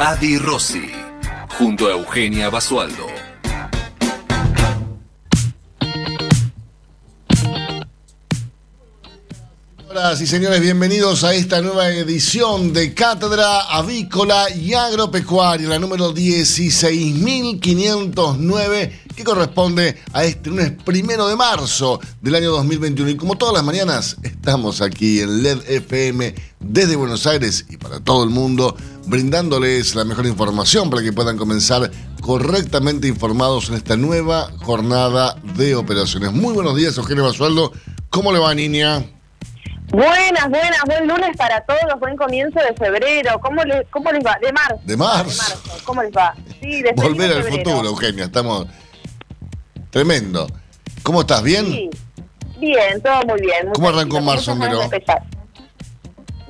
Adi Rossi, junto a Eugenia Basualdo. Señoras y señores, bienvenidos a esta nueva edición de Cátedra Avícola y Agropecuaria, la número 16.509, que corresponde a este lunes primero de marzo del año 2021. Y como todas las mañanas, estamos aquí en LED FM desde Buenos Aires y para todo el mundo, brindándoles la mejor información para que puedan comenzar correctamente informados en esta nueva jornada de operaciones. Muy buenos días, Eugenio Basualdo. ¿Cómo le va, niña? Buenas, buenas, buen lunes para todos, buen comienzo de febrero. ¿Cómo, les, cómo les va? De marzo. De marzo. ¿Cómo les va? Sí, de Volver al futuro, Eugenia, estamos tremendo. ¿Cómo estás? ¿Bien? Sí. Bien, todo muy bien. ¿Cómo arrancó marzo, Homero?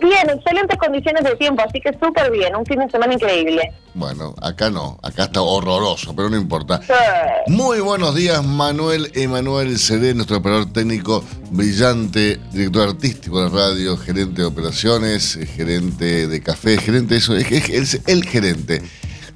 Bien, excelentes condiciones de tiempo, así que súper bien, un fin de semana increíble. Bueno, acá no, acá está horroroso, pero no importa. Muy buenos días, Manuel Emanuel Cedé, nuestro operador técnico brillante, director artístico de radio, gerente de operaciones, gerente de café, gerente de eso, es, el gerente.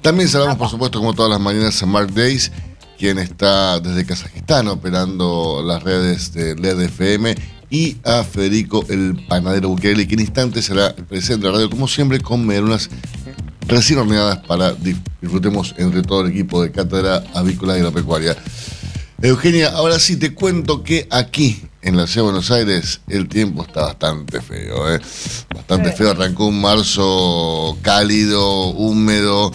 También saludamos, por supuesto, como todas las mañanas, a Mark Days, quien está desde Kazajistán operando las redes de LED FM y a Federico el panadero Bukele, que en instantes será el presidente de la radio, como siempre, con merunas recién horneadas para disfrutemos entre todo el equipo de Cátedra Avícola y Agropecuaria. Eugenia, ahora sí te cuento que aquí en la ciudad de Buenos Aires el tiempo está bastante feo, ¿eh? bastante feo. Arrancó un marzo cálido, húmedo,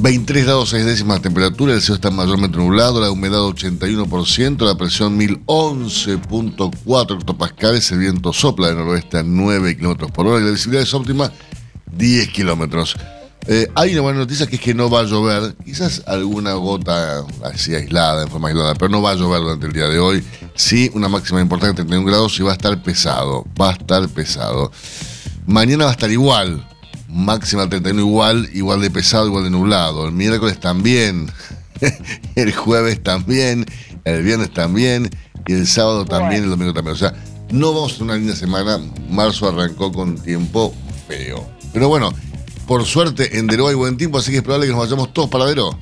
23 grados 6 décimas de temperatura, el cielo está mayormente nublado, la humedad 81%, la presión 1011.4 hectopascales, el viento sopla de noroeste a 9 kilómetros por hora y la visibilidad es óptima 10 kilómetros. Eh, hay una buena noticia que es que no va a llover, quizás alguna gota así aislada, en forma aislada, pero no va a llover durante el día de hoy. Sí, una máxima importante de 31 grados y va a estar pesado, va a estar pesado. Mañana va a estar igual, máxima 31 igual, igual de pesado, igual de nublado. El miércoles también, el jueves también, el viernes también, y el sábado también, el domingo también. O sea, no vamos a tener una linda semana. Marzo arrancó con tiempo feo. Pero bueno, por suerte en Deró hay buen tiempo, así que es probable que nos vayamos todos para Deró.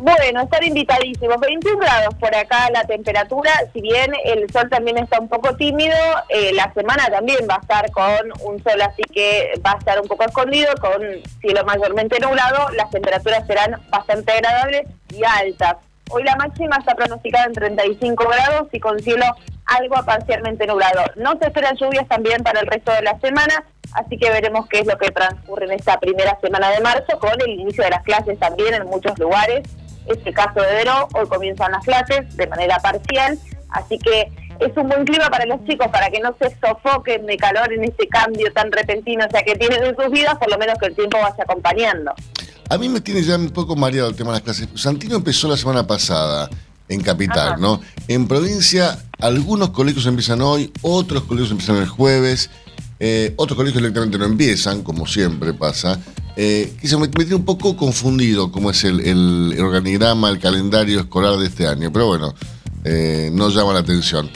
Bueno, estar invitadísimos. 21 grados por acá la temperatura, si bien el sol también está un poco tímido, eh, la semana también va a estar con un sol así que va a estar un poco escondido, con cielo mayormente nublado, las temperaturas serán bastante agradables y altas. Hoy la máxima está pronosticada en 35 grados y con cielo algo parcialmente nublado. No se esperan lluvias también para el resto de la semana, así que veremos qué es lo que transcurre en esta primera semana de marzo con el inicio de las clases también en muchos lugares este caso de Vero, hoy comienzan las clases de manera parcial, así que es un buen clima para los chicos, para que no se sofoquen de calor en este cambio tan repentino, o sea, que tienen en sus vidas, por lo menos que el tiempo vaya acompañando. A mí me tiene ya un poco mareado el tema de las clases. Santino empezó la semana pasada en Capital, ¿no? En provincia, algunos colegios empiezan hoy, otros colegios empiezan el jueves, eh, otros colegios directamente no empiezan, como siempre pasa eh, que se me, tiene un poco confundido cómo es el, organigrama, el calendario escolar de este año, pero bueno, eh, no llama la atención.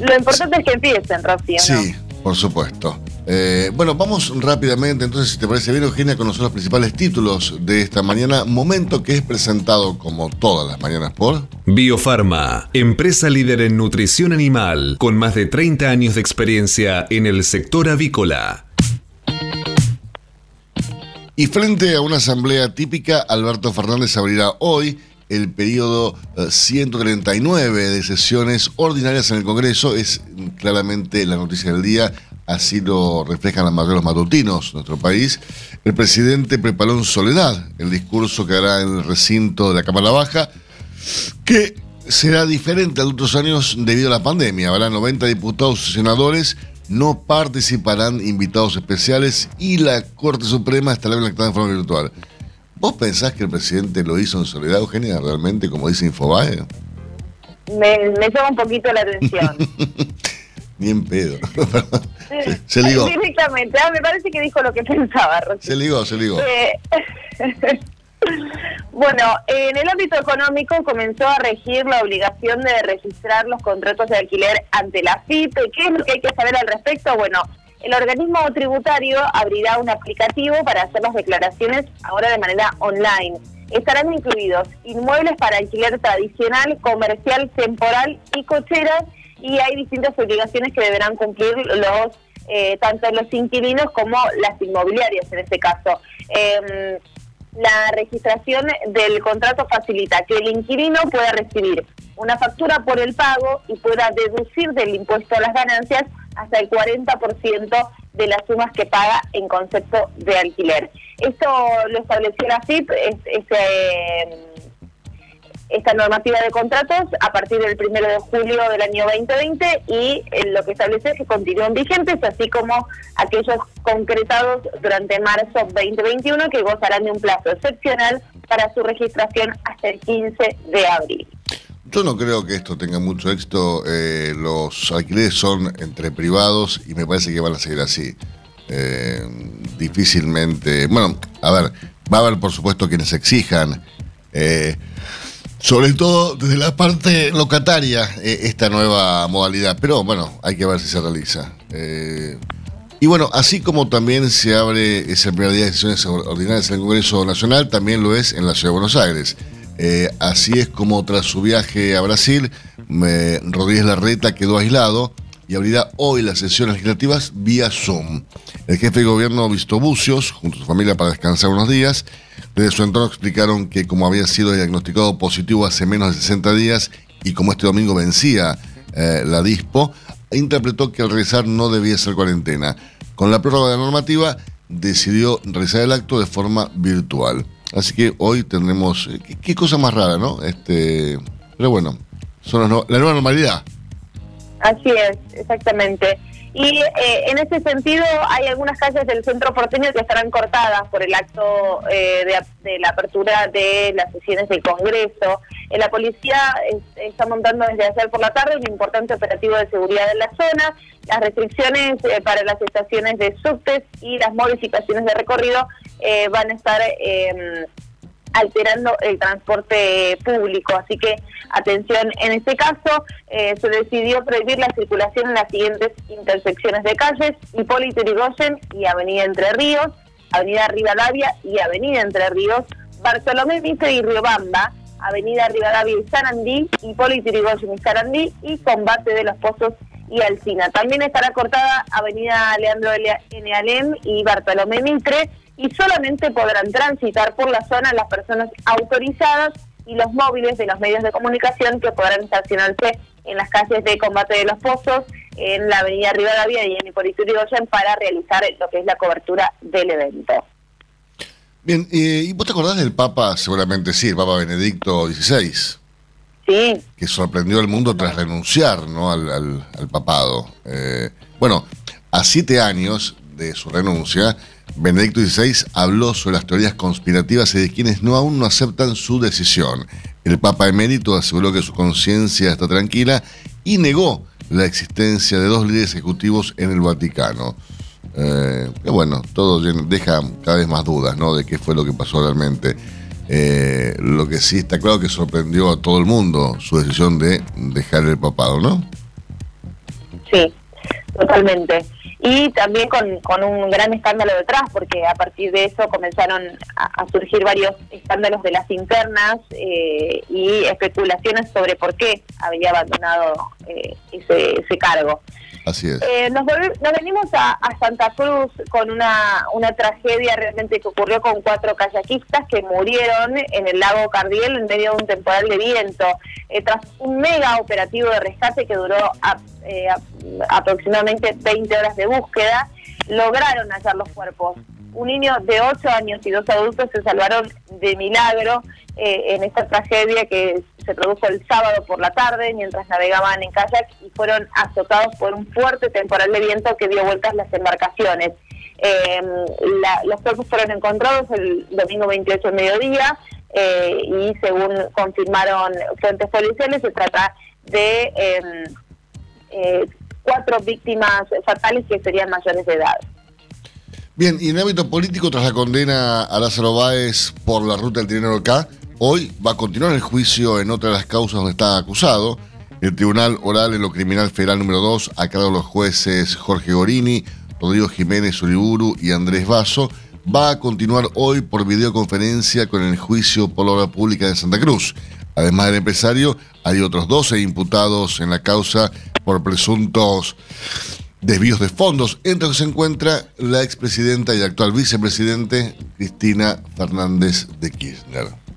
Lo importante es que empiecen, Rocío. Sí, por supuesto. Eh, bueno, vamos rápidamente, entonces, si te parece bien, Eugenia, conocer los principales títulos de esta mañana, momento que es presentado como todas las mañanas por... Biofarma, empresa líder en nutrición animal, con más de 30 años de experiencia en el sector avícola. Y frente a una asamblea típica, Alberto Fernández abrirá hoy el periodo 139 eh, de sesiones ordinarias en el Congreso. Es claramente la noticia del día, así lo reflejan los mayores matutinos de nuestro país. El presidente preparó en soledad el discurso que hará en el recinto de la Cámara Baja, que será diferente a otros años debido a la pandemia. Habrá 90 diputados y senadores no participarán invitados especiales y la Corte Suprema estará conectada en forma virtual. ¿Vos pensás que el presidente lo hizo en soledad, Eugenia, realmente, como dice Infobae? Me, me llama un poquito la atención. Ni en pedo. se, se, ligó. Directamente. Ah, me parece que dijo lo que pensaba, Rosy. Se ligó, se ligó. Eh, bueno, en el ámbito económico comenzó a regir la obligación de registrar los contratos de alquiler ante la FIP. ¿Qué es lo que hay que saber al respecto? Bueno, el organismo tributario abrirá un aplicativo para hacer las declaraciones ahora de manera online. Estarán incluidos inmuebles para alquiler tradicional, comercial, temporal y cocheras y hay distintas obligaciones que deberán cumplir los eh, tanto los inquilinos como las inmobiliarias en este caso. Eh, la registración del contrato facilita que el inquilino pueda recibir una factura por el pago y pueda deducir del impuesto a las ganancias hasta el 40% de las sumas que paga en concepto de alquiler. Esto lo estableció la FIP, es, eh, esta normativa de contratos a partir del 1 de julio del año 2020 y eh, lo que establece es que continúen vigentes, así como aquellos concretados durante marzo 2021 que gozarán de un plazo excepcional para su registración hasta el 15 de abril. Yo no creo que esto tenga mucho éxito. Eh, los alquileres son entre privados y me parece que van a seguir así. Eh, difícilmente. Bueno, a ver, va a haber por supuesto quienes exijan. Sobre todo desde la parte locataria eh, esta nueva modalidad. Pero bueno, hay que ver si se realiza. Eh, y bueno, así como también se abre ese primer día de sesiones ordinarias en el Congreso Nacional, también lo es en la Ciudad de Buenos Aires. Eh, así es como tras su viaje a Brasil, Rodríguez Larreta quedó aislado y abrirá hoy las sesiones legislativas vía Zoom. El jefe de gobierno visitó Bucios junto a su familia para descansar unos días. Desde su entorno explicaron que como había sido diagnosticado positivo hace menos de 60 días y como este domingo vencía eh, la DISPO, interpretó que al regresar no debía ser cuarentena. Con la prórroga de la normativa decidió realizar el acto de forma virtual. Así que hoy tendremos... Eh, qué, cosa más rara, ¿no? Este, pero bueno, son la nueva normalidad. Así es, exactamente. Y eh, en ese sentido hay algunas calles del centro porteño que estarán cortadas por el acto eh, de, la apertura de las sesiones del Congreso. Eh, la policía está montando desde ayer por la tarde un importante operativo de seguridad en la zona. Las restricciones para las estaciones de subtes y las modificaciones de recorrido van a estar em, alterando el transporte público. Así que atención, en este caso eh, se decidió prohibir la circulación en las siguientes intersecciones de calles, Hipólito Yrigoyen y Avenida Entre Ríos, Avenida Rivadavia y Avenida Entre Ríos, Bartolomé Mitre y Riobamba, Avenida Rivadavia y Sarandí, Hipólito Yrigoyen y Sarandí y Combate de los Pozos y Alcina. También estará cortada Avenida Leandro N. Alem y Bartolomé Mitre y solamente podrán transitar por la zona las personas autorizadas y los móviles de los medios de comunicación que podrán estacionarse en las calles de combate de los pozos, en la avenida Rivadavia y en Hipólito Yrigoyen para realizar lo que es la cobertura del evento. Bien, ¿y vos te acordás del Papa? Seguramente sí, el Papa Benedicto XVI. Sí. Que sorprendió al mundo tras renunciar ¿no? al, al, papado. Eh, bueno, a siete años de su renuncia, Benedicto XVI habló sobre las teorías conspirativas y de quienes no aún no aceptan su decisión. El Papa emérito aseguró que su conciencia está tranquila y negó la existencia de dos líderes ejecutivos en el Vaticano. Eh, bueno, todo deja cada vez más dudas ¿no? de qué fue lo que pasó realmente. Eh, lo que sí está claro que sorprendió a todo el mundo su decisión de dejar el papado, ¿no? Sí, totalmente y también con, con, un gran escándalo detrás, porque a partir de eso comenzaron a, surgir varios escándalos de las internas eh, y especulaciones sobre por qué había abandonado eh, ese, ese cargo. Eh, nos, venimos a, Santa Cruz con una, una tragedia realmente que ocurrió con cuatro kayakistas que murieron en el lago Cardiel en medio de un temporal de viento. Eh, tras un mega operativo de rescate que duró eh, aproximadamente 20 horas de búsqueda, lograron hallar los cuerpos. Un niño de 8 años y dos adultos se salvaron de milagro en esta tragedia que se produjo el sábado por la tarde mientras navegaban en kayak y fueron azotados por un fuerte temporal de viento que dio vueltas las embarcaciones. Eh, los cuerpos fueron encontrados el domingo 28 mediodía eh, y según confirmaron fuentes policiales se trata de em, eh, cuatro víctimas fatales que serían mayores de edad. Bien, y en ámbito político, tras la condena a Lázaro Báez por la ruta del dinero acá, hoy va a continuar el juicio en otra de las causas donde está acusado. El Tribunal Oral en lo Criminal Federal número 2, a cargo de los jueces Jorge Gorini, Rodrigo Jiménez Uriburu y Andrés Vaso, va a continuar hoy por videoconferencia con el juicio por la obra pública de Santa Cruz. Además del empresario, hay otros 12 imputados en la causa por presuntos desvíos de fondos, entre los que se encuentra la expresidenta y actual vicepresidente Cristina Fernández de Kirchner.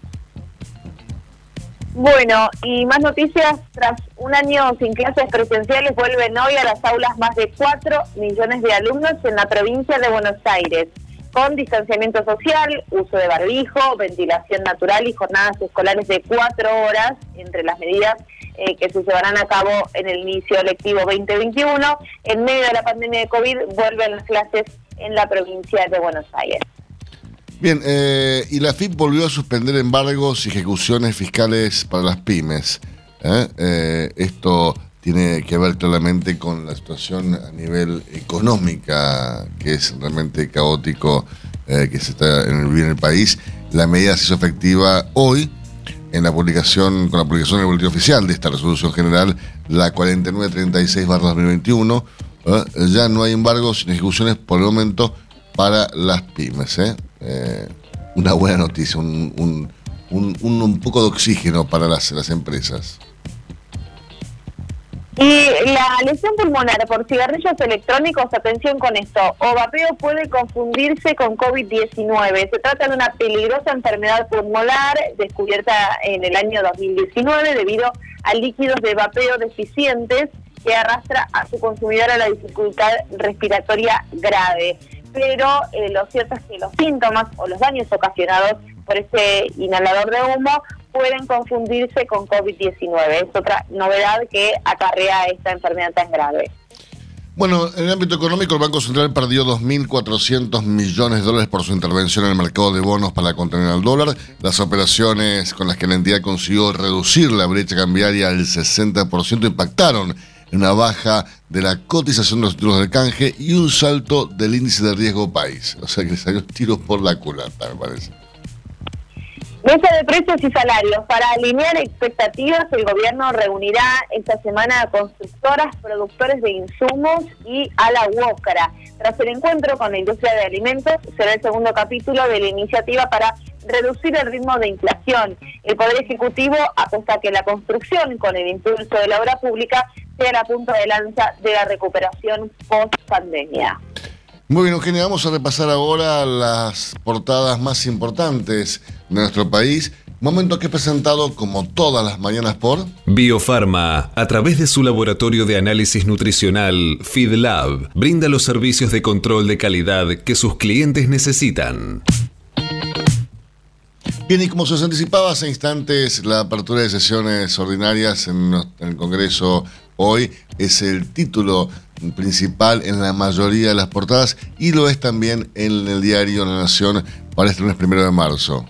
Bueno, y más noticias, tras un año sin clases presenciales, vuelven hoy a las aulas más de 4 millones de alumnos en la provincia de Buenos Aires con distanciamiento social, uso de barbijo, ventilación natural y jornadas escolares de cuatro horas entre las medidas eh, que se llevarán a cabo en el inicio lectivo 2021. En medio de la pandemia de COVID vuelven las clases en la provincia de Buenos Aires. Bien, eh, y la FIP volvió a suspender embargos y ejecuciones fiscales para las pymes. ¿eh? esto tiene que ver claramente con la situación a nivel económica, que es realmente caótico, eh, que se está en el, el país. La medida se hizo efectiva hoy en la publicación, con la publicación del boletín oficial de esta resolución general, la 4936-2021. ¿eh? Ya no hay embargos sin ejecuciones por el momento para las pymes. ¿eh? una buena noticia, un, un, un, poco de oxígeno para las, las empresas. Y la lesión pulmonar por cigarrillos electrónicos, atención con esto, o vapeo puede confundirse con COVID-19. Se trata de una peligrosa enfermedad pulmonar descubierta en el año 2019 debido a líquidos de vapeo deficientes que arrastra a su consumidor a la dificultad respiratoria grave. Pero eh, lo cierto es que los síntomas o los daños ocasionados por este inhalador de humo pueden confundirse con COVID-19. Es otra novedad que acarrea esta enfermedad tan grave. Bueno, en el ámbito económico, el Banco Central perdió 2.400 millones de dólares por su intervención en el mercado de bonos para contener al dólar. Las operaciones con las que la entidad consiguió reducir la brecha cambiaria al 60% impactaron en una baja de la cotización de los títulos del canje y un salto del índice de riesgo país. O sea que salió tiros por la culata, me parece. Mesa de precios y salarios. Para alinear expectativas, el gobierno reunirá esta semana a constructoras, productores de insumos y a la UOCRA. Tras el encuentro con la industria de alimentos, será el segundo capítulo de la iniciativa para reducir el ritmo de inflación. El Poder Ejecutivo apuesta que la construcción, con el impulso de la obra pública, sea la punta de lanza de la recuperación post-pandemia. Muy bien, Eugenia, vamos a repasar ahora las portadas más importantes de nuestro país. Momento que he presentado como todas las mañanas por Biofarma, a través de su laboratorio de análisis nutricional FeedLab, brinda los servicios de control de calidad que sus clientes necesitan. Bien, y como se os anticipaba hace instantes, la apertura de sesiones ordinarias en el Congreso hoy es el título principal en la mayoría de las portadas y lo es también en el diario La Nación para este lunes primero de marzo.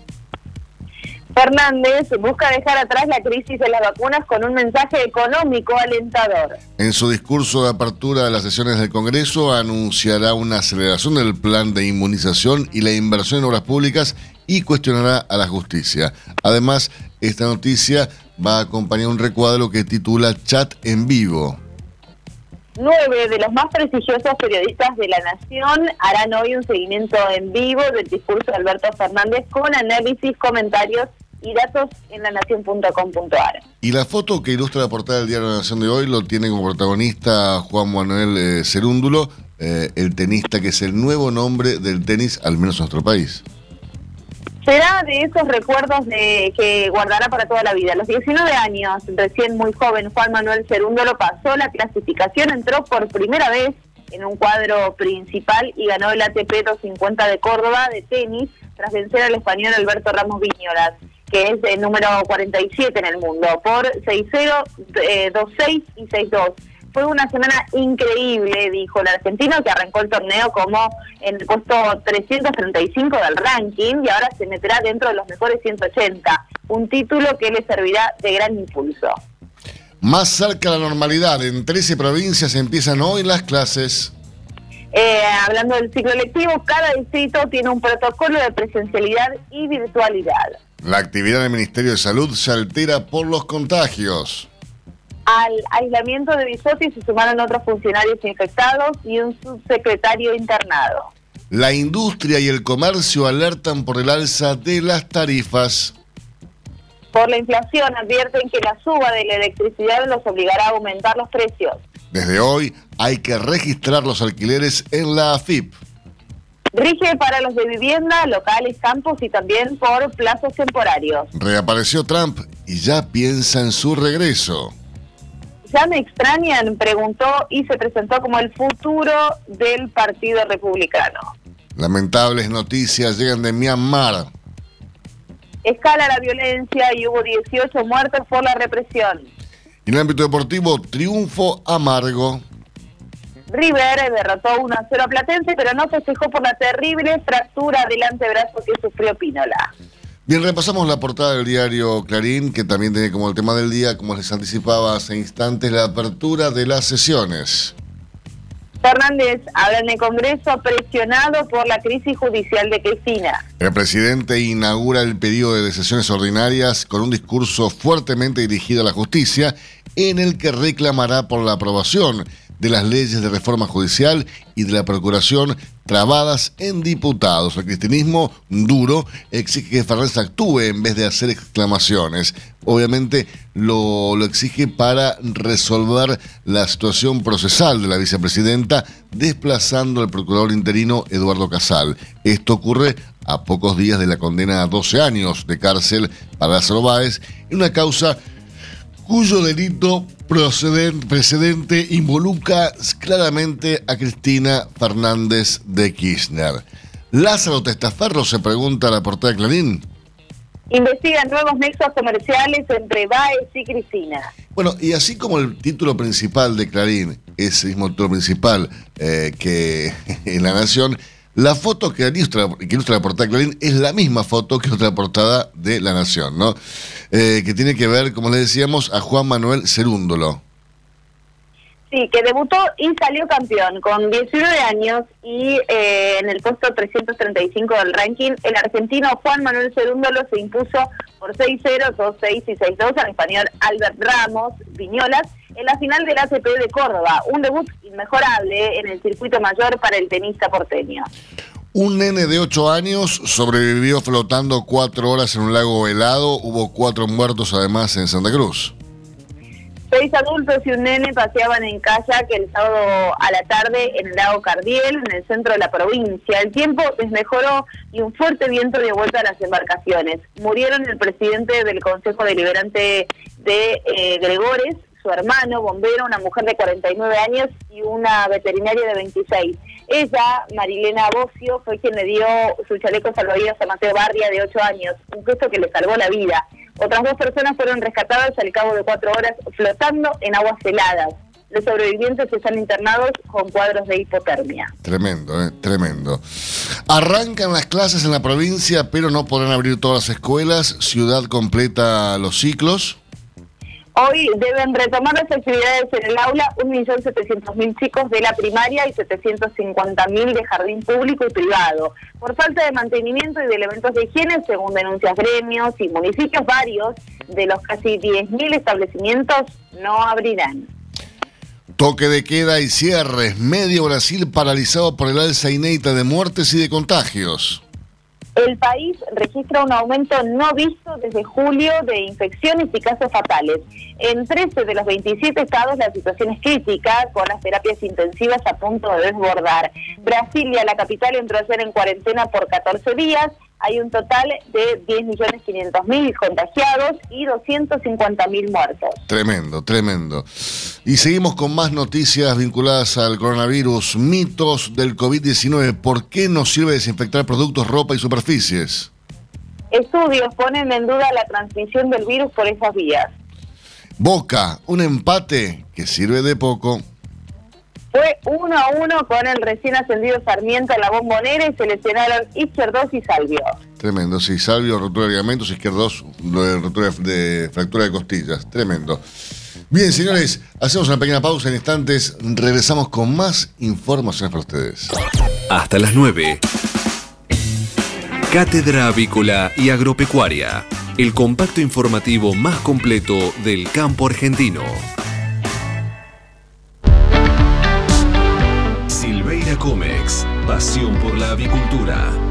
Fernández busca dejar atrás la crisis de las vacunas con un mensaje económico alentador. En su discurso de apertura de las sesiones del Congreso anunciará una aceleración del plan de inmunización y la inversión en obras públicas y cuestionará a la justicia. Además, esta noticia va a acompañar un recuadro que titula Chat en vivo. Nueve de los más prestigiosos periodistas de la Nación harán hoy un seguimiento en vivo del discurso de Alberto Fernández con análisis, comentarios y datos en lanación.com.ar. Y la foto que ilustra la portada del diario La Nación de hoy lo tiene como protagonista Juan Manuel eh, Cerúndulo, eh, el tenista que es el nuevo nombre del tenis, al menos en nuestro país será de esos recuerdos de que guardará para toda la vida. A los 19 años, recién muy joven, Juan Manuel Cerundo lo pasó la clasificación, entró por primera vez en un cuadro principal y ganó el ATP 250 de Córdoba de tenis tras vencer al español Alberto Ramos Viñolas, que es el número 47 en el mundo, por 6-0, 2-6 eh, y 6-2. Fue una semana increíble, dijo el argentino, que arrancó el torneo como en el puesto 335 del ranking y ahora se meterá dentro de los mejores 180, un título que le servirá de gran impulso. Más cerca de la normalidad, en 13 provincias empiezan hoy las clases. Eh, hablando del ciclo lectivo, cada distrito tiene un protocolo de presencialidad y virtualidad. La actividad del Ministerio de Salud se altera por los contagios. Al aislamiento de Bisotti se sumaron otros funcionarios infectados y un subsecretario internado. La industria y el comercio alertan por el alza de las tarifas. Por la inflación advierten que la suba de la electricidad los obligará a aumentar los precios. Desde hoy hay que registrar los alquileres en la AFIP. Rige para los de vivienda, locales, campos y también por plazos temporarios. Reapareció Trump y ya piensa en su regreso. ¿Ya me extrañan? Preguntó y se presentó como el futuro del Partido Republicano. Lamentables noticias llegan de Myanmar. Escala la violencia y hubo 18 muertos por la represión. En el ámbito deportivo, triunfo amargo. River derrotó 1 a 0 a Platense, pero no festejó por la terrible fractura del antebrazo que sufrió Pínola. Bien, repasamos la portada del diario Clarín, que también tiene como el tema del día, como les anticipaba hace instantes, la apertura de las sesiones. Fernández habla en el Congreso presionado por la crisis judicial de Cristina. El presidente inaugura el periodo de sesiones ordinarias con un discurso fuertemente dirigido a la justicia en el que reclamará por la aprobación de las leyes de reforma judicial y de la procuración trabadas en diputados. El cristianismo duro exige que Fernández actúe en vez de hacer exclamaciones. Obviamente lo, lo, exige para resolver la situación procesal de la vicepresidenta, desplazando al procurador interino Eduardo Casal. Esto ocurre a pocos días de la condena a 12 años de cárcel para Lázaro Báez en una causa cuyo delito precedente involucra claramente a Cristina Fernández de Kirchner. Lázaro Testaferro se pregunta a la portada de Clarín. Investigan nuevos nexos comerciales entre Baez y Cristina. Bueno, y así como el título principal de Clarín es el mismo título principal eh, que en La Nación, la foto que ilustra, que ilustra la portada Clarín es la misma foto que otra portada de La Nación, ¿no? Eh, que tiene que ver, como le decíamos, a Juan Manuel Cerúndolo. Sí, que debutó y salió campeón con 19 años y eh, en el puesto 335 del ranking, el argentino Juan Manuel Cerúndolo se impuso por 6-0, 2-6 y 6-2 al español Albert Ramos Viñolas en la final del ACP de Córdoba, un debut inmejorable en el circuito mayor para el tenista porteño. Un nene de 8 años sobrevivió flotando cuatro horas en un lago helado. Hubo cuatro muertos además en Santa Cruz. Seis adultos y un nene paseaban en kayak el sábado a la tarde en el lago Cardiel, en el centro de la provincia. El tiempo desmejoró y un fuerte viento dio vuelta a las embarcaciones. Murieron el presidente del Consejo Deliberante de eh, Gregores, su hermano, bombero, una mujer de 49 años y una veterinaria de 26. Ella, Marilena Bocio, fue quien le dio su chaleco salvavidas a Mateo Barria de 8 años, un gesto que le salvó la vida. Otras dos personas fueron rescatadas al cabo de cuatro horas flotando en aguas heladas. Los sobrevivientes están internados con cuadros de hipotermia. Tremendo, ¿eh? tremendo. Arrancan las clases en la provincia, pero no podrán abrir todas las escuelas. Ciudad completa los ciclos. Hoy deben retomar las actividades en el aula 1.700.000 chicos de la primaria y 750.000 de jardín público y privado. Por falta de mantenimiento y de elementos de higiene, según denuncias gremios y municipios varios, de los casi 10.000 establecimientos no abrirán. Toque de queda y cierres. Medio Brasil paralizado por el alza inédita de muertes y de contagios. El país registra un aumento no visto desde julio de infecciones y casos fatales. En 13 de los 27 estados la situación es crítica, con las terapias intensivas a punto de desbordar. Brasilia, la capital, entró ayer en cuarentena por 14 días. Hay un total de 10.500.000 contagiados y 250.000 muertos. Tremendo, tremendo. Y seguimos con más noticias vinculadas al coronavirus, mitos del COVID-19. ¿Por qué no sirve desinfectar productos, ropa y superficies? Estudios ponen en duda la transmisión del virus por esas vías. Boca, un empate que sirve de poco. Fue uno a uno con el recién ascendido Sarmiento en la bombonera y se lesionaron Izquierdos y Salvio. Tremendo, sí, Salvio, rotura de ligamentos, Izquierdos, rotura de fractura de costillas. Tremendo. Bien, señores, hacemos una pequeña pausa en instantes. Regresamos con más informaciones para ustedes. Hasta las 9. Cátedra Avícola y Agropecuaria. El compacto informativo más completo del campo argentino. Comex. Pasión por la avicultura.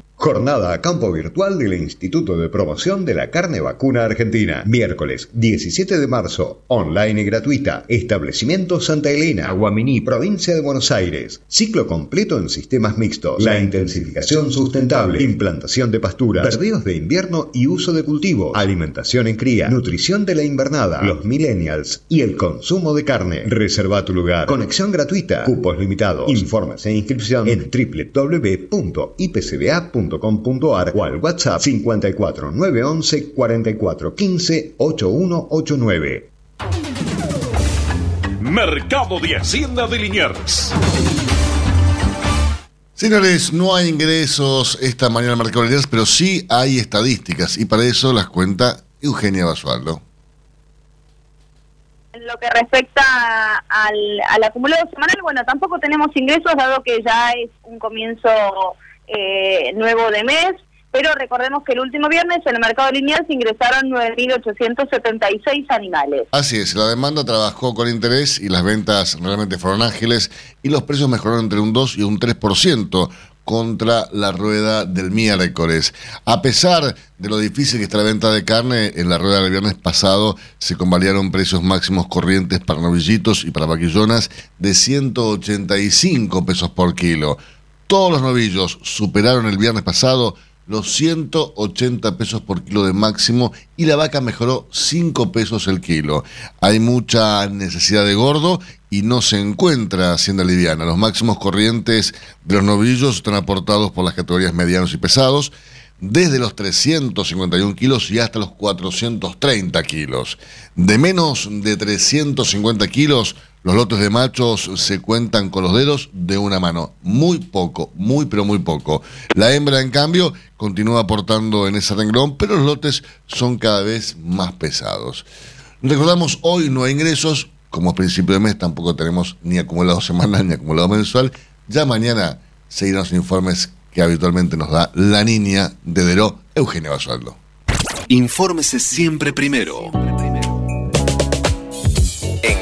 Jornada a campo virtual del Instituto de Promoción de la Carne Vacuna Argentina. Miércoles 17 de marzo, online y gratuita. Establecimiento Santa Elena, Aguaminí, provincia de Buenos Aires. Ciclo completo en sistemas mixtos. La intensificación sustentable, implantación de pasturas, perdidos de invierno y uso de cultivo, alimentación en cría, nutrición de la invernada, los millennials y el consumo de carne. Reserva tu lugar. Conexión gratuita. Cupos limitados. Informes e inscripción en www.ipcba.com .com.ar o al WhatsApp 54 911 44 15 8189. Mercado de Hacienda de Liniers. Señores, no hay ingresos esta mañana en el Mercado de Liniers, pero sí hay estadísticas y para eso las cuenta Eugenia Basualdo. En lo que respecta al, al acumulado semanal, bueno, tampoco tenemos ingresos dado que ya es un comienzo eh, nuevo de mes, pero recordemos que el último viernes en el mercado lineal se ingresaron 9.876 animales. Así es, la demanda trabajó con interés y las ventas realmente fueron ágiles y los precios mejoraron entre un 2 y un 3% contra la rueda del miércoles. A pesar de lo difícil que está la venta de carne, en la rueda del viernes pasado se convalidaron precios máximos corrientes para novillitos y para vaquillonas de 185 pesos por kilo. Todos los novillos superaron el viernes pasado los 180 pesos por kilo de máximo y la vaca mejoró 5 pesos el kilo. Hay mucha necesidad de gordo y no se encuentra hacienda liviana. Los máximos corrientes de los novillos están aportados por las categorías medianos y pesados, desde los 351 kilos y hasta los 430 kilos. De menos de 350 kilos, los lotes de machos se cuentan con los dedos de una mano. Muy poco, muy pero muy poco. La hembra, en cambio, continúa aportando en ese renglón, pero los lotes son cada vez más pesados. Recordamos, hoy no hay ingresos, como principio de mes tampoco tenemos ni acumulado semanal ni acumulado mensual. Ya mañana seguirán los informes que habitualmente nos da la niña de Deró, Eugenia Basualdo. Infórmese siempre primero.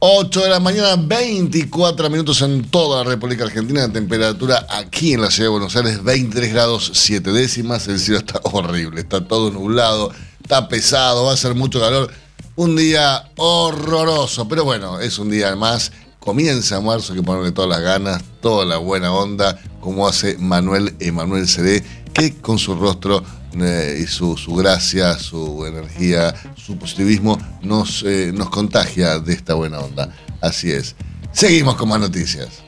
8 de la mañana, 24 minutos en toda la República Argentina. La temperatura aquí en la ciudad de Buenos Aires, 23 grados 7 décimas. El cielo está horrible, está todo nublado, está pesado, va a ser mucho calor. Un día horroroso, pero bueno, es un día más. Comienza marzo, hay que ponerle todas las ganas, toda la buena onda, como hace Manuel Emanuel CD, que con su rostro eh, y su, su, gracia, su energía, su positivismo nos, eh, nos contagia de esta buena onda. Así es. Seguimos con más noticias.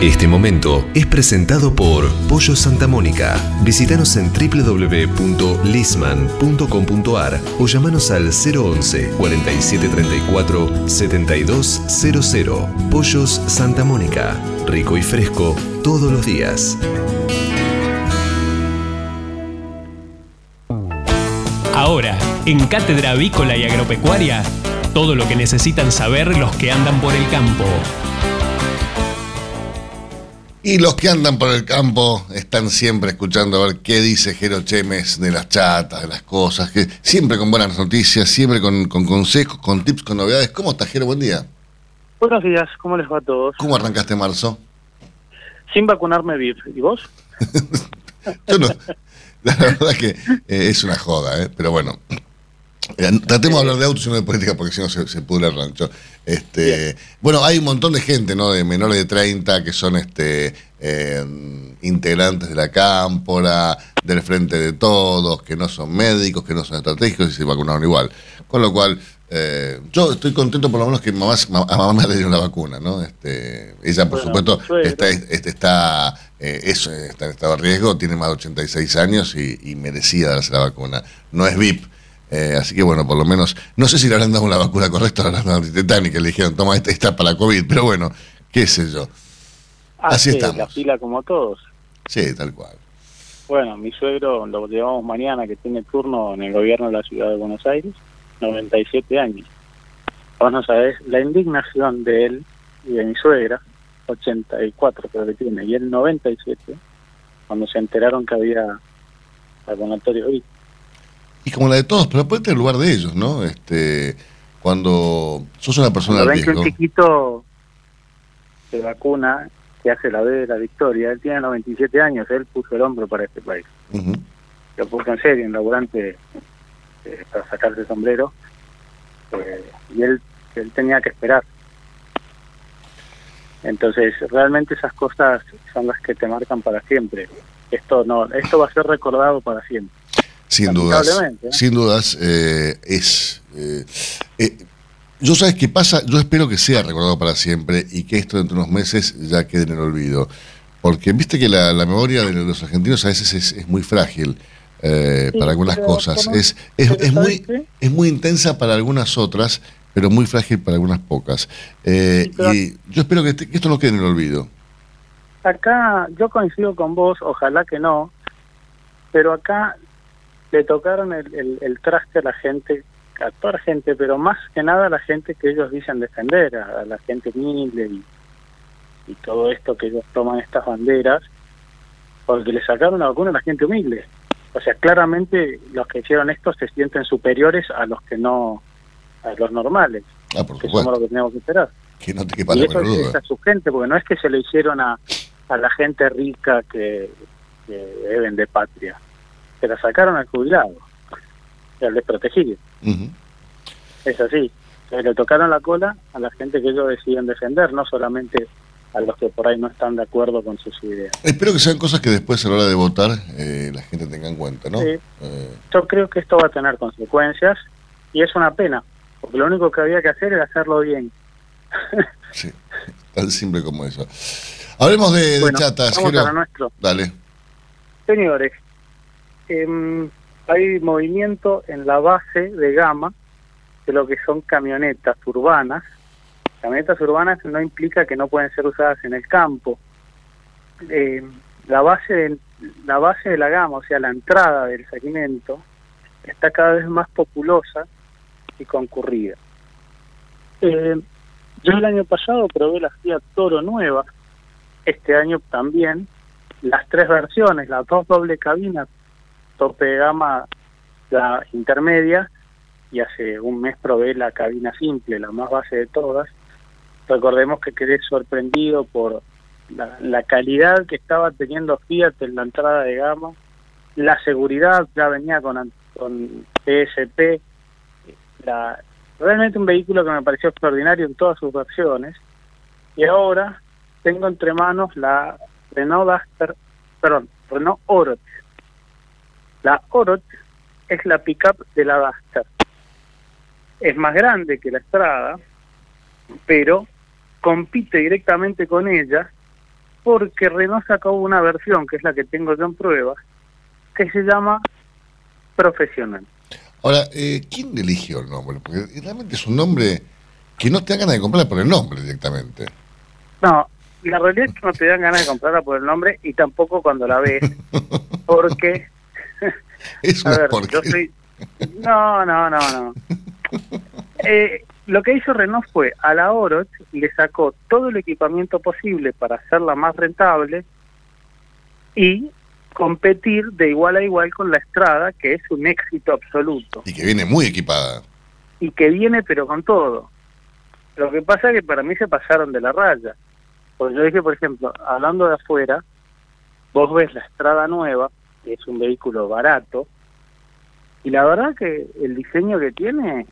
Este momento es presentado por Pollo Santa Mónica. Visítanos en www.lisman.com.ar o llamanos al 011 4734 7200. Pollos Santa Mónica. Rico y fresco todos los días. Ahora, en Cátedra Avícola y Agropecuaria, todo lo que necesitan saber los que andan por el campo. Y los que andan por el campo están siempre escuchando a ver qué dice Jero Chemes de las chatas, de las cosas, que siempre con buenas noticias, siempre con, con consejos, con tips, con novedades. ¿Cómo estás, Jero? Buen día. Buenos días, ¿cómo les va a todos? ¿Cómo arrancaste marzo? Sin vacunarme VIP. ¿Y vos? Yo no. La verdad que eh, es una joda, ¿eh? pero bueno. Eh, Tratemos de hablar de autos y no de política porque si no se, se pudre el rancho. Este, bueno, hay un montón de gente, ¿no? De menores de 30 que son este eh, integrantes de la cámpora, del Frente de Todos, que no son médicos, que no son estratégicos y se vacunaron igual. Con lo cual, eh, yo estoy contento por lo menos que mamá, ma- a mamá ha tenido una vacuna, ¿no? Este, ella, por Bueno, supuesto, está, este, está, eh, eso, está en estado de riesgo, tiene más de 86 años y, y merecía darse la vacuna. No es VIP. eh, así que bueno, por lo menos, no sé si le habrán dado la vacuna correcta, le habrán dado antitetánica, le dijeron, toma, esta está para la COVID, pero bueno, qué sé yo. Así Hace estamos. La fila como todos. Sí, tal cual. Bueno, mi suegro lo llevamos mañana, que tiene turno en el gobierno de la ciudad de Buenos Aires, 97 años. Vos no sabés la indignación de él y de mi suegra, 84 creo que tiene, y él 97, cuando se enteraron que había vacunatorio hoy. Y como la de todos, pero ponete el lugar de ellos, ¿no? Este, cuando sos una persona Cuando ven que un riesgo. chiquito se vacuna, que hace la B de la victoria, él tiene 97 años, él puso el hombro para este país. Ujú. Lo puso en serio, un laburante eh, para sacarse el sombrero, eh, y él, él tenía que esperar. Entonces, realmente esas cosas son las que te marcan para siempre. Esto no, esto va a ser recordado para siempre. Sin dudas. ¿eh? Sin dudas, eh, es. eh, eh, yo sabes qué pasa, yo espero que sea recordado para siempre y que esto dentro de unos meses ya quede en el olvido. Porque viste que la, la memoria de los argentinos a veces es, es muy frágil eh, Sí, para algunas cosas. como- Es, es, muy, es muy intensa para algunas otras, pero muy frágil para algunas pocas. Eh, Sí, y yo espero que, este- que esto no quede en el olvido. Acá yo coincido con vos, ojalá que no, pero acá le tocaron el, el, el traste a la gente, a toda la gente, pero más que nada a la gente que ellos dicen defender, a, a la gente humilde y, y todo esto que ellos toman estas banderas, porque le sacaron la vacuna a la gente humilde. O sea, claramente los que hicieron esto se sienten superiores a los que no, a los normales, Ah, por que somos los que tenemos que esperar. Que no te quepa Y eso es, a su gente, porque no es que se le hicieron a, a la gente rica que, que deben de patria. Se la sacaron al jubilado al desprotegido. Ujú. Es así. Se le tocaron la cola a la gente que ellos deciden defender, no solamente a los que por ahí no están de acuerdo con sus ideas. Espero que sean cosas que después a la hora de votar eh, la gente tenga en cuenta, ¿no? Sí. Eh, Yo creo que esto va a tener consecuencias y es una pena, porque lo único que había que hacer era hacerlo bien. sí, tan simple como eso. Hablemos de, chatas, vamos a lo nuestro. Dale. Señores, em, hay movimiento en la base de gama de lo que son camionetas urbanas. Camionetas urbanas no implica que no pueden ser usadas en el campo. Em, la base de, la base de la gama, o sea, la entrada del segmento, está cada vez más populosa y concurrida. Eh, yo el año pasado probé la Fiat Toro nueva, este año también, las tres versiones, las dos doble cabinas, tope de gama, la intermedia, y hace un mes probé la cabina simple, la más base de todas. Recordemos que quedé sorprendido por la, calidad que estaba teniendo Fiat en la entrada de gama, la seguridad ya venía con, con PSP, realmente un vehículo que me pareció extraordinario en todas sus versiones. Y ahora tengo entre manos la Renault Duster, perdón, Renault Oroch. La Oroch es la pickup de la Duster. Es más grande que la Estrada, pero compite directamente con ella porque Renault sacó una versión, que es la que tengo yo en prueba, que se llama Profesional. Ahora, eh, ¿quién eligió el nombre? Porque realmente es un nombre que no te da ganas de comprar por el nombre directamente. No, la realidad es que no te dan ganas de comprarla por el nombre y tampoco cuando la ves, porque... Es a una ver, yo soy... No, no, no, no. Eh, lo que hizo Renault fue a la Oroch le sacó todo el equipamiento posible para hacerla más rentable y competir de igual a igual con la Estrada, que es un éxito absoluto Y que viene muy equipada. y que viene pero con todo. Lo que pasa es que para mí se pasaron de la raya. Porque yo dije, por ejemplo, hablando de afuera, vos ves la Estrada nueva, que es un vehículo barato, y la verdad que el diseño que tiene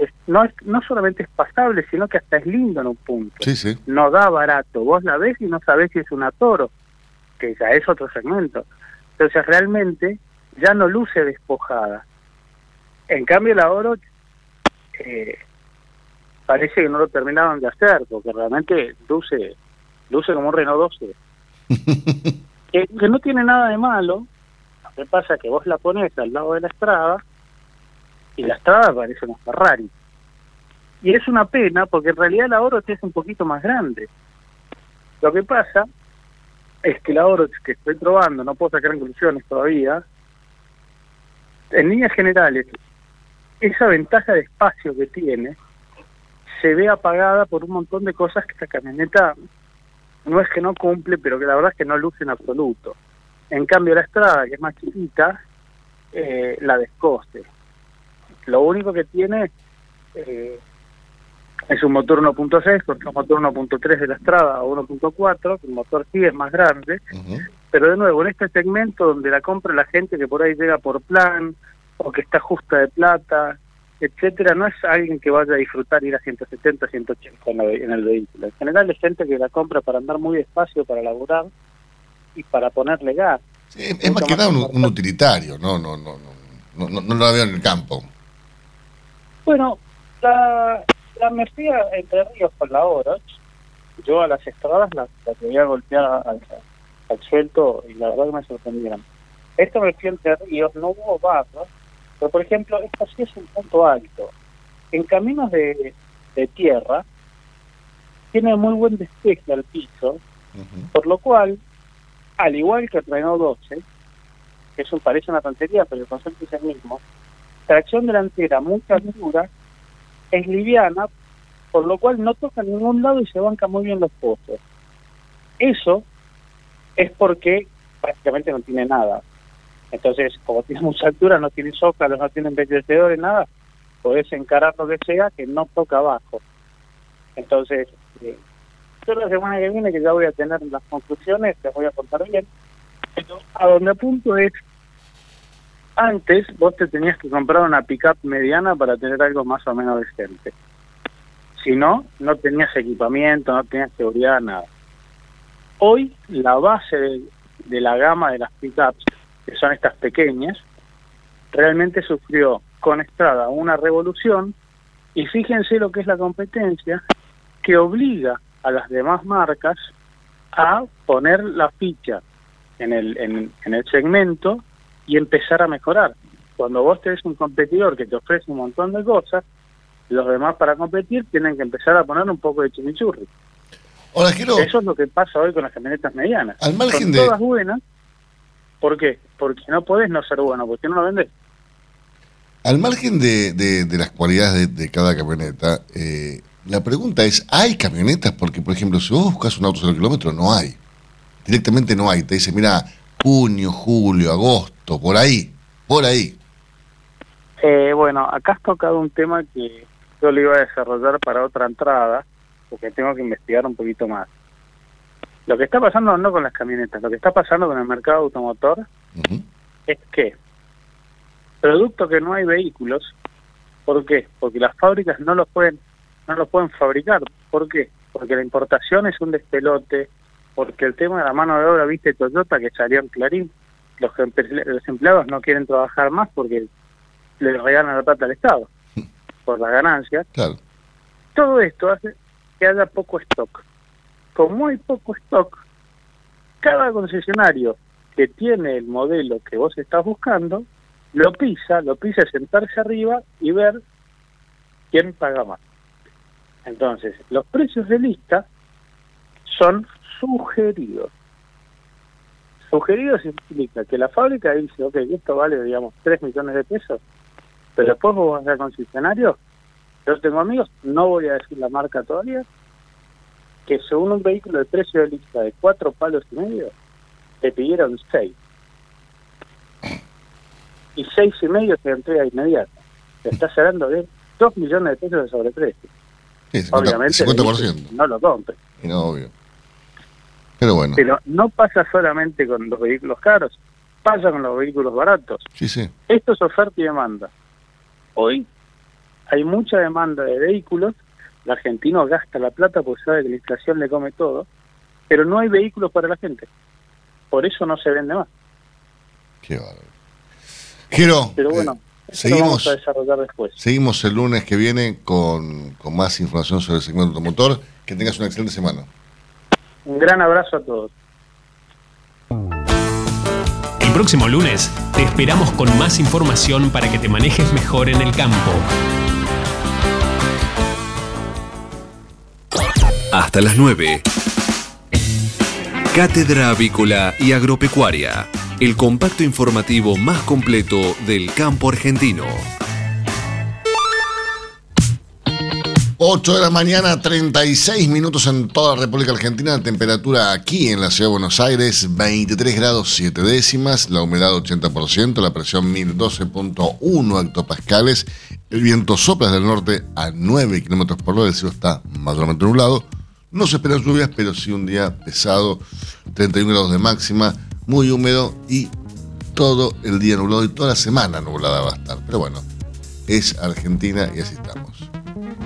es, no, es, no solamente es pasable, sino que hasta es lindo en un punto. Sí, sí. No da barato. Vos la ves y no sabés si es una toro, que ya es otro segmento. Entonces realmente ya no luce despojada. En cambio la Oro eh, parece que no lo terminaron de hacer, porque realmente luce, luce como un Renault 12. que, que no tiene nada de malo. Lo que pasa es que vos la pones al lado de la Estrada y la Estrada parece una Ferrari. Y es una pena porque en realidad la Oro es un poquito más grande. Lo que pasa es que la Oro que estoy probando, no puedo sacar conclusiones todavía, en líneas generales, esa ventaja de espacio que tiene se ve apagada por un montón de cosas que esta camioneta no es que no cumple, pero que la verdad es que no luce en absoluto. En cambio, la Estrada, que es más chiquita, eh, la descoste. Lo único que tiene eh, es un motor 1.6 contra un motor 1.3 de la Estrada o 1.4, que el motor sí es más grande, pero de nuevo, en este segmento donde la compra la gente que por ahí llega por plan o que está justa de plata, etcétera, no es alguien que vaya a disfrutar ir a 170, 180 en, el- en el vehículo. En general es gente que la compra para andar muy despacio, para laburar y para ponerle gas. Es más que nada un, un utilitario, no, no, no, no, no, no, no la veo en el campo. Bueno, la, la me fui a Entre Ríos con la Oroch. Yo a las estradas las la quería golpear al, al suelto y la verdad que me sorprendieron. Esto me fui a Entre Ríos, no hubo barras, pero por ejemplo, esto sí es un punto alto. En caminos de, de tierra, tiene muy buen despeje al piso, por lo cual, al igual que el Renault 12, que eso parece una tontería, pero el concepto es el mismo, tracción delantera muy dura, es liviana, por lo cual no toca ningún lado y se banca muy bien los pozos. Eso es porque prácticamente no tiene nada. Entonces, como tiene mucha altura, no tiene zócalos, no tiene embellecedores, nada, podés encarar lo que sea que no toca abajo. Entonces, eh, yo la semana que viene, que ya voy a tener las conclusiones, les voy a contar bien. Pero a donde apunto es, antes vos te tenías que comprar una pickup mediana para tener algo más o menos decente. Si no, no tenías equipamiento, no tenías seguridad, nada. Hoy la base de, la gama de las pickups, que son estas pequeñas, realmente sufrió con Estrada una revolución y fíjense lo que es la competencia que obliga a las demás marcas a poner la ficha en el, en, en el segmento y empezar a mejorar. Cuando vos tenés un competidor que te ofrece un montón de cosas, los demás para competir tienen que empezar a poner un poco de chimichurri. Ahora, quiero... Eso es lo que pasa hoy con las camionetas medianas. Al margen Son de- todas buenas. ¿Por qué? Porque no podés no ser bueno, porque no lo vendés. Al margen de, de- de las cualidades de, de cada camioneta, eh, la pregunta es, ¿hay camionetas? Porque, por ejemplo, si vos buscas un auto 0 kilómetros, no hay. Directamente no hay. Te dice, mira, junio, julio, agosto, por ahí, por ahí. Eh, bueno, acá has tocado un tema que yo lo iba a desarrollar para otra entrada, porque tengo que investigar un poquito más. Lo que está pasando no con las camionetas, lo que está pasando con el mercado automotor es que, producto que no hay vehículos, ¿por qué? Porque las fábricas no los pueden no los pueden fabricar. ¿Por qué? Porque la importación es un despelote, porque el tema de la mano de obra, viste Toyota que salió en Clarín, los, los empleados no quieren trabajar más porque le regalan la plata al Estado por las ganancias. Claro. Todo esto hace que haya poco stock. Como hay poco stock, cada concesionario que tiene el modelo que vos estás buscando, lo pisa, lo pisa sentarse arriba y ver quién paga más. Entonces, los precios de lista son sugeridos. Sugeridos implica que la fábrica dice, ok, esto vale, digamos, 3 millones de pesos, pero después vos vas al concesionario, yo tengo amigos, no voy a decir la marca todavía, que según un vehículo de precio de lista de cuatro palos y medio, te pidieron seis. Y seis y medio se entrega inmediata. Te estás hablando de dos millones de pesos de sobreprecio. Sí, 50%, Obviamente, 50%. no lo compres. No, obvio. Pero bueno, Pero no pasa solamente con los vehículos caros, pasa con los vehículos baratos. sí, sí. Esto es oferta y demanda. Hoy hay mucha demanda de vehículos, el argentino gasta la plata porque sabe que la inflación le come todo, pero no hay vehículos para la gente. Por eso no se vende más. Qué bárbaro. Giro, Pero bueno, eh, eso lo vamos seguimos, a desarrollar después. seguimos el lunes que viene con, con más información sobre el segmento automotor. Que tengas una excelente semana. Un gran abrazo a todos. El próximo lunes te esperamos con más información para que te manejes mejor en el campo. Hasta las 9. Cátedra Avícola y Agropecuaria, el compacto informativo más completo del campo argentino. 8 de la mañana, 36 minutos en toda la República Argentina. La temperatura aquí en la ciudad de Buenos Aires, 23 grados 7 décimas. La humedad 80%, la presión 1012.1 hectopascales. El viento sopla desde el norte a 9 kilómetros por hora. El cielo está mayormente nublado. No se esperan lluvias, pero sí un día pesado. 31 grados de máxima, muy húmedo y todo el día nublado y toda la semana nublada va a estar. Pero bueno, es Argentina y así estamos.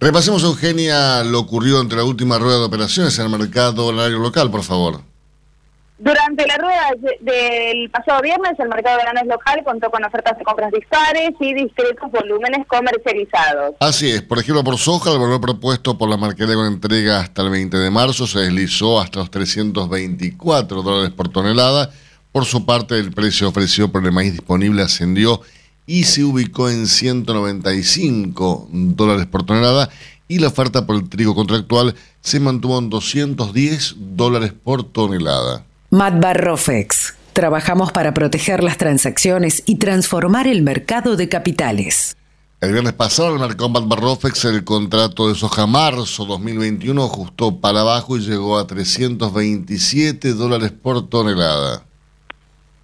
Repasemos, Eugenia, lo ocurrido entre la última rueda de operaciones en el mercado horario local, por favor. Durante la rueda de- del pasado viernes, el mercado de granos local contó con ofertas de compras dispares y discretos volúmenes comercializados. Así es, por ejemplo, por soja, el valor propuesto por la marquería con entrega hasta el 20 de marzo se deslizó hasta los 324 dólares por tonelada. Por su parte, el precio ofrecido por el maíz disponible ascendió y se ubicó en 195 dólares por tonelada y la oferta por el trigo contractual se mantuvo en 210 dólares por tonelada. Matbarrofex. Trabajamos para proteger las transacciones y transformar el mercado de capitales. El viernes pasado, el mercado Barrofex, el contrato de soja marzo 2021 ajustó para abajo y llegó a 327 dólares por tonelada.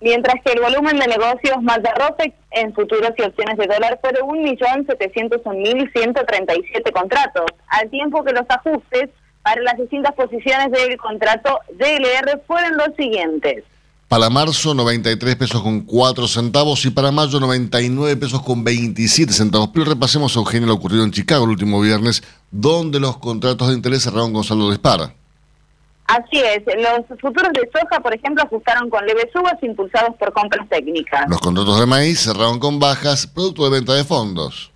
Mientras que el volumen de negocios más de ROFEX en futuros y opciones de dólar fue de 1.701.137 contratos, al tiempo que los ajustes para las distintas posiciones del contrato DLR fueron los siguientes. Para marzo, 93 pesos con 4 centavos y para mayo, 99 pesos con 27 centavos. Pero repasemos, Eugenio, lo ocurrido en Chicago el último viernes, donde los contratos de interés cerraron de dispara. Así es, los futuros de soja, por ejemplo, ajustaron con leves subas impulsados por compras técnicas. Los contratos de maíz cerraron con bajas, producto de venta de fondos.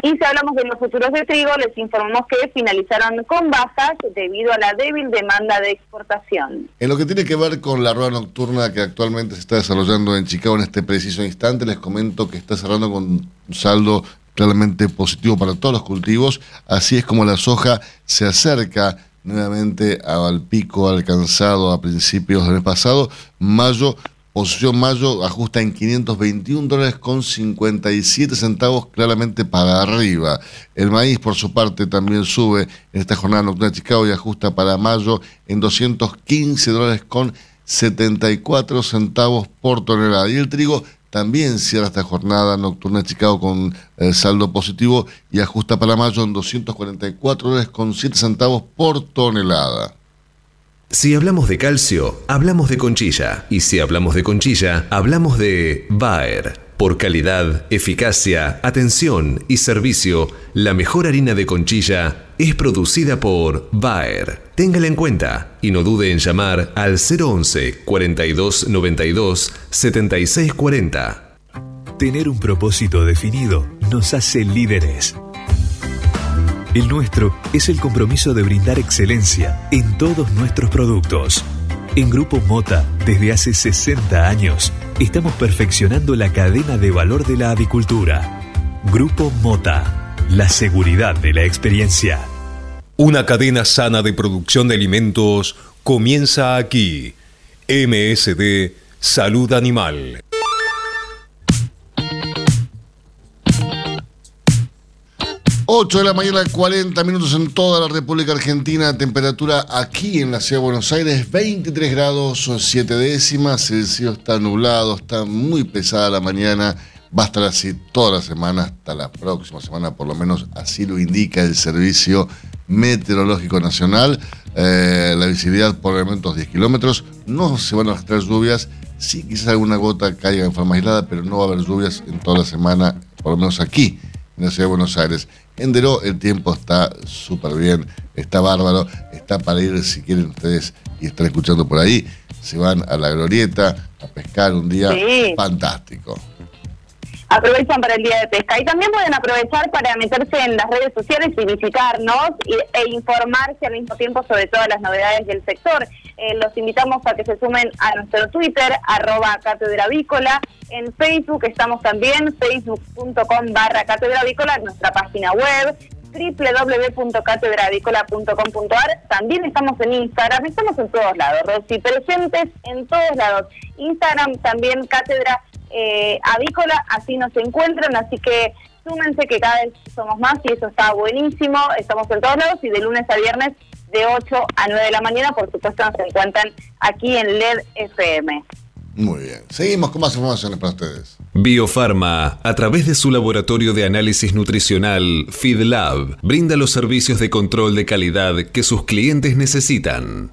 Y si hablamos de los futuros de trigo, les informamos que finalizaron con bajas debido a la débil demanda de exportación. En lo que tiene que ver con la rueda nocturna que actualmente se está desarrollando en Chicago en este preciso instante, les comento que está cerrando con un saldo claramente positivo para todos los cultivos. Así es como la soja se acerca nuevamente al pico alcanzado a principios del mes pasado. Mayo, posición mayo, ajusta en 521 dólares con 57 centavos, claramente para arriba. El maíz, por su parte, también sube en esta jornada nocturna de Chicago y ajusta para mayo en 215 dólares con 74 centavos por tonelada. Y el trigo también cierra esta jornada nocturna de Chicago con eh, saldo positivo y ajusta para mayo en 244 dólares con 7 centavos por tonelada. Si hablamos de calcio, hablamos de conchilla. Y si hablamos de conchilla, hablamos de Bayer. Por calidad, eficacia, atención y servicio, la mejor harina de conchilla es producida por Bayer. Téngala en cuenta y no dude en llamar al 011 42 92 76 40. Tener un propósito definido nos hace líderes. El nuestro es el compromiso de brindar excelencia en todos nuestros productos. En Grupo Mota, desde hace 60 años, estamos perfeccionando la cadena de valor de la avicultura. Grupo Mota, la seguridad de la experiencia. Una cadena sana de producción de alimentos comienza aquí. MSD Salud Animal. 8 de la mañana, 40 minutos en toda la República Argentina. Temperatura aquí en la ciudad de Buenos Aires, 23 grados 7 décimas. El cielo está nublado, está muy pesada la mañana. Va a estar así toda la semana, hasta la próxima semana, por lo menos así lo indica el Servicio Meteorológico Nacional. Eh, la visibilidad por elementos 10 kilómetros. No se van a registrar lluvias. Sí, quizás alguna gota caiga en forma aislada, pero no va a haber lluvias en toda la semana, por lo menos aquí en la ciudad de Buenos Aires. En Deró el tiempo está súper bien, está bárbaro, está para ir, si quieren ustedes y están escuchando por ahí, se van a la glorieta a pescar un día Sí. fantástico. Aprovechan para el día de pesca y también pueden aprovechar para meterse en las redes sociales y visitarnos y- e informarse al mismo tiempo sobre todas las novedades del sector. Eh, los invitamos a que se sumen a nuestro Twitter, arroba catedravícola. En Facebook estamos también, facebook.com barra catedravícola, nuestra página web www.catedravícola.com.ar También estamos en Instagram, estamos en todos lados, Rosy, presentes en todos lados. Instagram también Cátedra eh, Avícola, así nos encuentran, así que súmense que cada vez somos más y eso está buenísimo. Estamos en todos lados y de lunes a viernes de 8 a 9 de la mañana, por supuesto nos encuentran aquí en LED FM. Muy bien. Seguimos con más informaciones para ustedes. Biofarma, a través de su laboratorio de análisis nutricional FeedLab, brinda los servicios de control de calidad que sus clientes necesitan.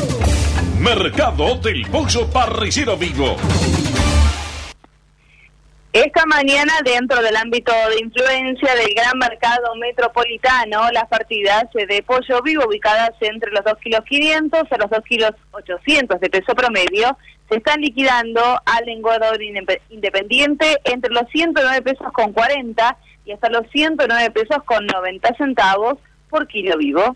Mercado del Pollo Parrillero Vivo. Esta mañana, dentro del ámbito de influencia del gran mercado metropolitano, las partidas de pollo vivo ubicadas entre los 2 kilos 500 a los 2 kilos 800 de peso promedio se están liquidando al engordador inde- independiente entre los 109 pesos con 40 y hasta los 109 pesos con 90 centavos por kilo vivo.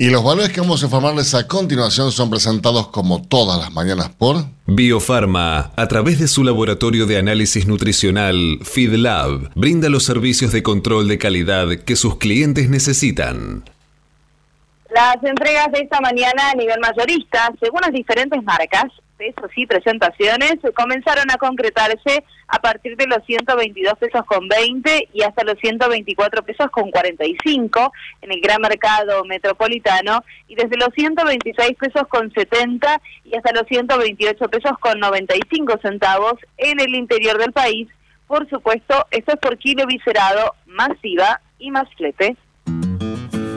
Y los valores que vamos a informarles a continuación son presentados como todas las mañanas por Biofarma, a través de su laboratorio de análisis nutricional FeedLab, brinda los servicios de control de calidad que sus clientes necesitan. Las entregas de esta mañana a nivel mayorista, según las diferentes marcas, pesos y presentaciones comenzaron a concretarse a partir de los 122 pesos con 20 y hasta los 124 pesos con 45 en el gran mercado metropolitano y desde los 126 pesos con 70 y hasta los 128 pesos con 95 centavos en el interior del país. Por supuesto, esto es por kilo viscerado, masiva y más flete.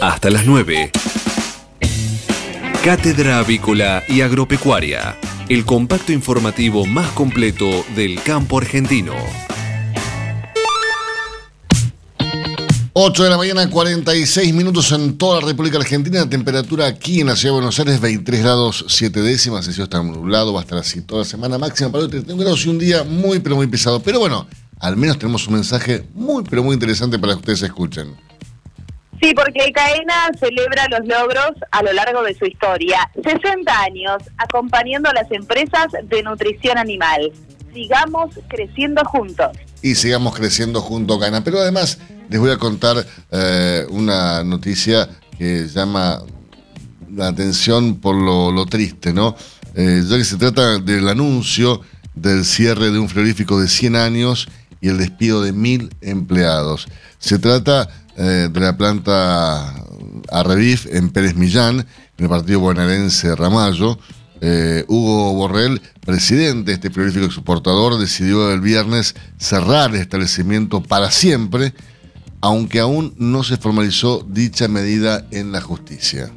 Hasta las 9. Cátedra Avícola y Agropecuaria, el compacto informativo más completo del campo argentino. 8 de la mañana, 46 minutos en toda la República Argentina. Temperatura aquí en la ciudad de Buenos Aires, 23 grados 7 décimas. El cielo está nublado, va a estar así toda la semana. Máxima para hoy, 31 grados y un día muy, pero muy pesado. Pero bueno, al menos tenemos un mensaje muy, pero muy interesante para que ustedes escuchen. Sí, porque CAENA celebra los logros a lo largo de su historia. 60 años acompañando a las empresas de nutrición animal. Sigamos creciendo juntos. Y sigamos creciendo junto, Cana. Pero además les voy a contar eh, una noticia que llama la atención por lo, lo triste, ¿no? Eh, ya que se trata del anuncio del cierre de un frigorífico de 100 años y el despido de mil empleados. Se trata eh, de la planta Arrevif en Pérez Millán, en el partido bonaerense Ramallo. Eh, Hugo Borrell, presidente de este frigorífico exportador, decidió el viernes cerrar el establecimiento para siempre, aunque aún no se formalizó dicha medida en la justicia.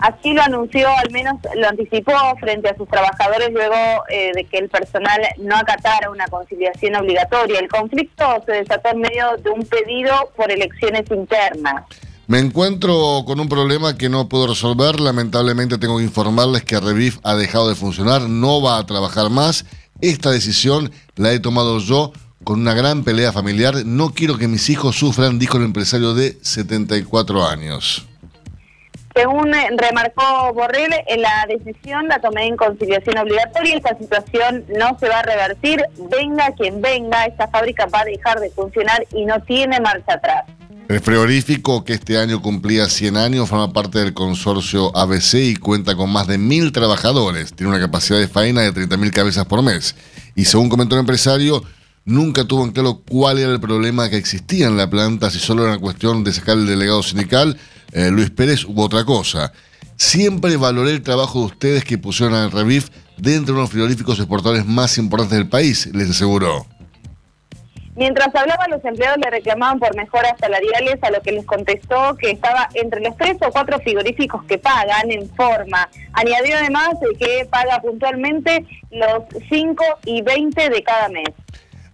Así lo anunció, al menos lo anticipó frente a sus trabajadores luego eh, de que el personal no acatara una conciliación obligatoria. El conflicto se desató en medio de un pedido por elecciones internas. Me encuentro con un problema que no puedo resolver. Lamentablemente tengo que informarles que Revif ha dejado de funcionar, no va a trabajar más. Esta decisión la he tomado yo con una gran pelea familiar. No quiero que mis hijos sufran, dijo el empresario de 74 años. Según eh, remarcó Borrell, en la decisión la tomé en conciliación obligatoria. Esta situación no se va a revertir. Venga quien venga, esta fábrica va a dejar de funcionar y no tiene marcha atrás. El frigorífico, que este año cumplía 100 años, forma parte del consorcio ABC y cuenta con más de mil trabajadores. Tiene una capacidad de faena de 30.000 cabezas por mes. Y según comentó el empresario, nunca tuvo en claro cuál era el problema que existía en la planta, si solo era una cuestión de sacar el delegado sindical, eh, Luis Pérez, u otra cosa. Siempre valoré el trabajo de ustedes que pusieron al Revif dentro de los frigoríficos exportadores más importantes del país, les aseguró. Mientras hablaban, los empleados le reclamaban por mejoras salariales, a lo que les contestó que estaba entre los tres o cuatro frigoríficos que pagan en forma. Añadió además de que paga puntualmente los 5 y 20 de cada mes.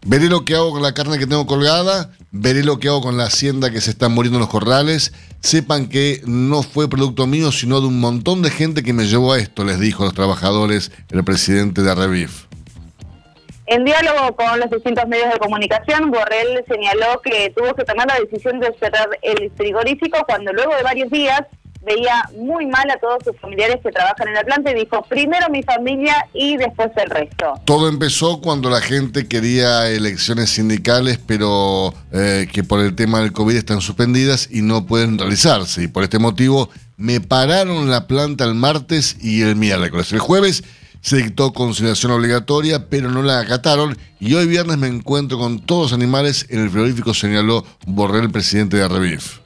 Veré lo que hago con la carne que tengo colgada, veré lo que hago con la hacienda que se están muriendo en los corrales. Sepan que no fue producto mío, sino de un montón de gente que me llevó a esto, les dijo a los trabajadores el presidente de Revif. En diálogo con los distintos medios de comunicación, Borrell señaló que tuvo que tomar la decisión de cerrar el frigorífico cuando luego de varios días veía muy mal a todos sus familiares que trabajan en la planta y dijo, primero mi familia y después el resto. Todo empezó cuando la gente quería elecciones sindicales, pero eh, que por el tema del COVID están suspendidas y no pueden realizarse. Y por este motivo me pararon la planta el martes y el miércoles. El jueves se dictó conciliación obligatoria, pero no la acataron. Y hoy viernes me encuentro con todos los animales en el frigorífico, señaló Borrell, presidente de Revif.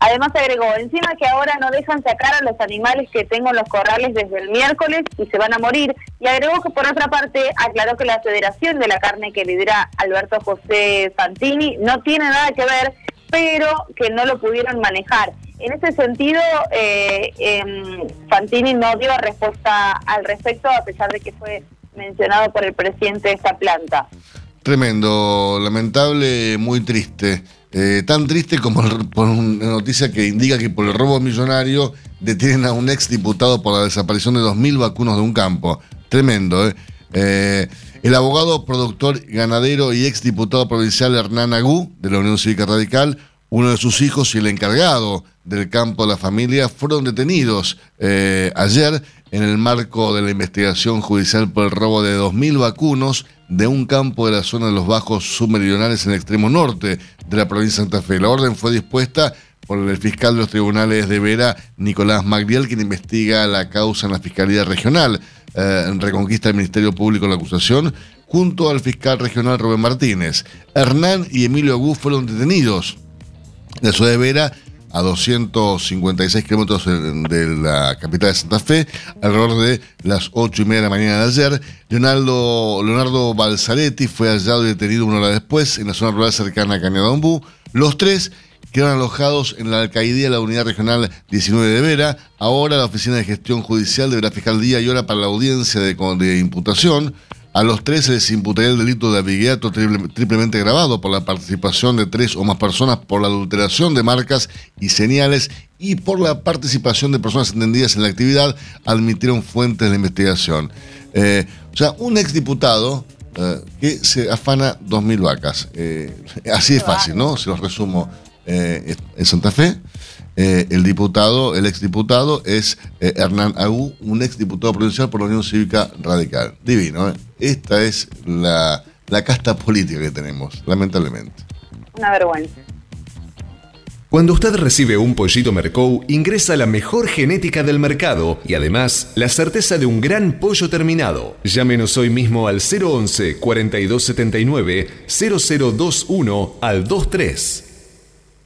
Además agregó, encima que ahora no dejan sacar a los animales que tengo en los corrales desde el miércoles y se van a morir. Y agregó que por otra parte aclaró que la Federación de la Carne que lidera Alberto José Fantini no tiene nada que ver, pero que no lo pudieron manejar. En ese sentido, eh, Fantini no dio respuesta al respecto, a pesar de que fue mencionado por el presidente de esta planta. Tremendo, lamentable, muy triste. Eh, tan triste como por una noticia que indica que por el robo millonario detienen a un ex diputado por la desaparición de 2.000 vacunos de un campo. Tremendo, ¿eh? ¿eh? el abogado, productor, ganadero y ex diputado provincial Hernán Agú, de la Unión Cívica Radical, uno de sus hijos y el encargado del campo de la familia fueron detenidos eh, ayer en el marco de la investigación judicial por el robo de 2.000 vacunos de un campo de la zona de los bajos submeridionales en el extremo norte de la provincia de Santa Fe. La orden fue dispuesta por el fiscal de los tribunales de Vera, Nicolás Magriel, quien investiga la causa en la Fiscalía Regional. Eh, Reconquista del Ministerio Público la acusación, junto al fiscal regional Rubén Martínez. Hernán y Emilio Agú fueron detenidos de Ciudad de Vera a 256 kilómetros de la capital de Santa Fe, alrededor de las 8 y media de la mañana de ayer. Leonardo, Leonardo Balzaretti fue hallado y detenido una hora después en la zona rural cercana a Cañadombú. Los tres quedaron alojados en la alcaidía de la Unidad Regional 19 de Vera. Ahora la Oficina de Gestión Judicial deberá fijar día y hora para la audiencia de, de imputación. A los tres se les imputaría el delito de abigueato triplemente grabado por la participación de tres o más personas por la adulteración de marcas y señales y por la participación de personas entendidas en la actividad, admitieron fuentes de la investigación. Eh, o sea, un exdiputado eh, que se afana 2.000 vacas. Eh, así es fácil, ¿no? Se los resumo en Santa Fe. Eh, el diputado, el exdiputado es eh, Hernán Agú, un exdiputado provincial por la Unión Cívica Radical. Divino, ¿eh? Esta es la, la casta política que tenemos, lamentablemente. Una vergüenza. Cuando usted recibe un pollito Mercou, ingresa la mejor genética del mercado y además la certeza de un gran pollo terminado. Llámenos hoy mismo al 011 4279 0021 al 23.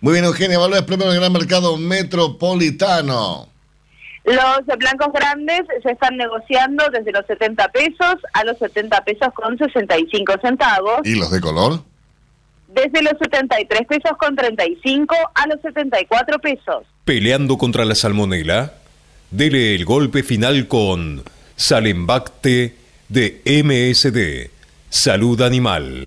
Muy bien, Eugenia, valores premio del gran mercado metropolitano. Los blancos grandes se están negociando desde los 70 pesos a los 70 pesos con 65 centavos. ¿Y los de color? Desde los 73 pesos con 35 a los 74 pesos. Peleando contra la salmonela, dele el golpe final con Salembacte de MSD, Salud Animal.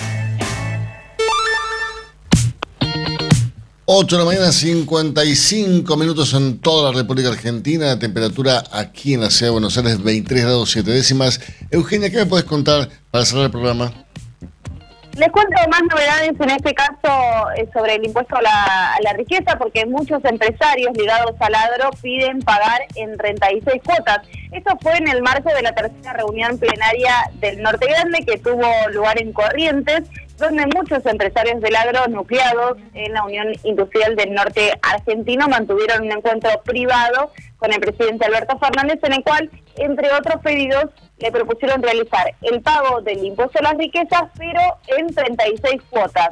8 de la mañana, 55 minutos en toda la República Argentina. La temperatura aquí en la ciudad de Buenos Aires, 23 grados 7 décimas. Eugenia, ¿qué me puedes contar para cerrar el programa? Les cuento más novedades en este caso eh, sobre el impuesto a la, a la, riqueza, porque muchos empresarios ligados al agro piden pagar en 36 cuotas. Esto fue en el marco de la tercera reunión plenaria del Norte Grande que tuvo lugar en Corrientes, donde muchos empresarios del agro nucleados en la Unión Industrial del Norte Argentino mantuvieron un encuentro privado con el presidente Alberto Fernández, en el cual, entre otros pedidos, le propusieron realizar el pago del impuesto a las riquezas, pero en 36 cuotas.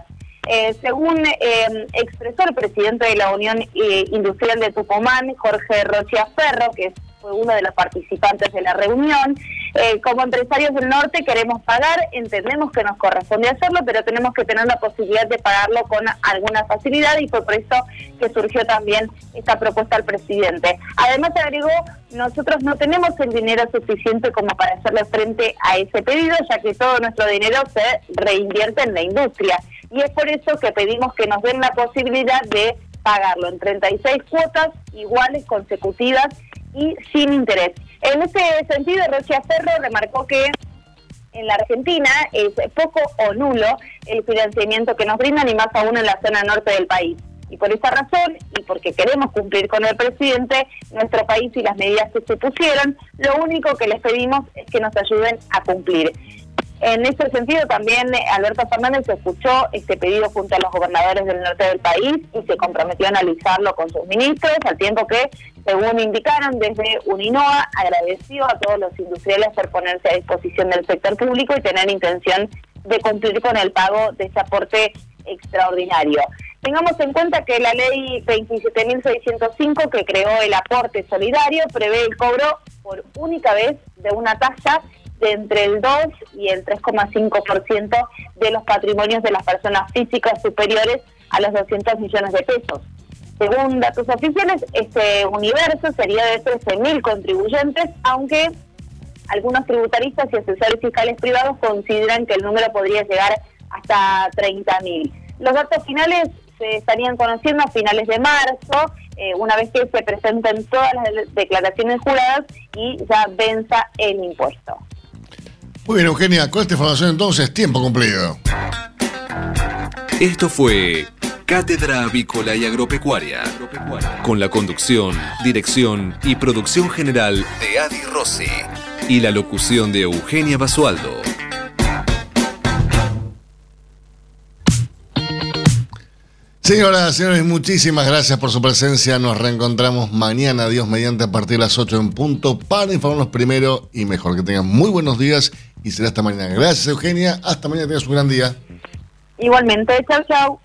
Eh, según eh, expresó el presidente de la Unión eh, Industrial de Tucumán, Jorge Rocha Ferro, que fue uno de los participantes de la reunión, eh, como empresarios del norte queremos pagar, entendemos que nos corresponde hacerlo, pero tenemos que tener la posibilidad de pagarlo con alguna facilidad y fue por eso que surgió también esta propuesta al presidente. Además agregó, nosotros no tenemos el dinero suficiente como para hacerle frente a ese pedido, ya que todo nuestro dinero se reinvierte en la industria. Y es por eso que pedimos que nos den la posibilidad de pagarlo en 36 cuotas iguales, consecutivas y sin interés. En este sentido, Rocha Ferro remarcó que en la Argentina es poco o nulo el financiamiento que nos brindan y más aún en la zona norte del país. Y por esa razón, y porque queremos cumplir con el presidente, nuestro país y las medidas que se pusieron, lo único que les pedimos es que nos ayuden a cumplir. En ese sentido, también eh, Alberto Fernández escuchó este pedido junto a los gobernadores del norte del país y se comprometió a analizarlo con sus ministros, al tiempo que, según indicaron desde Uninoa, agradeció a todos los industriales por ponerse a disposición del sector público y tener intención de cumplir con el pago de ese aporte extraordinario. Tengamos en cuenta que la ley 27.605 que creó el aporte solidario prevé el cobro por única vez de una tasa de entre el 2 y el 3,5% de los patrimonios de las personas físicas superiores a los 200 millones de pesos. Según datos oficiales, este universo sería de 13.000 contribuyentes, aunque algunos tributaristas y asesores fiscales privados consideran que el número podría llegar hasta 30.000. Los datos finales se estarían conociendo a finales de marzo, eh, una vez que se presenten todas las declaraciones juradas y ya venza el impuesto. Muy bien, Eugenia, con esta información entonces, tiempo cumplido. Esto fue Cátedra Avícola y Agropecuaria, con la conducción, dirección y producción general de Adi Rossi y la locución de Eugenia Basualdo. Señoras, señores, muchísimas gracias por su presencia. Nos reencontramos mañana, Dios mediante, a partir de las 8 en punto, para informarnos primero y mejor. Que tengan muy buenos días y será hasta mañana. Gracias, Eugenia. Hasta mañana, tengas un gran día. Igualmente, chao, chao.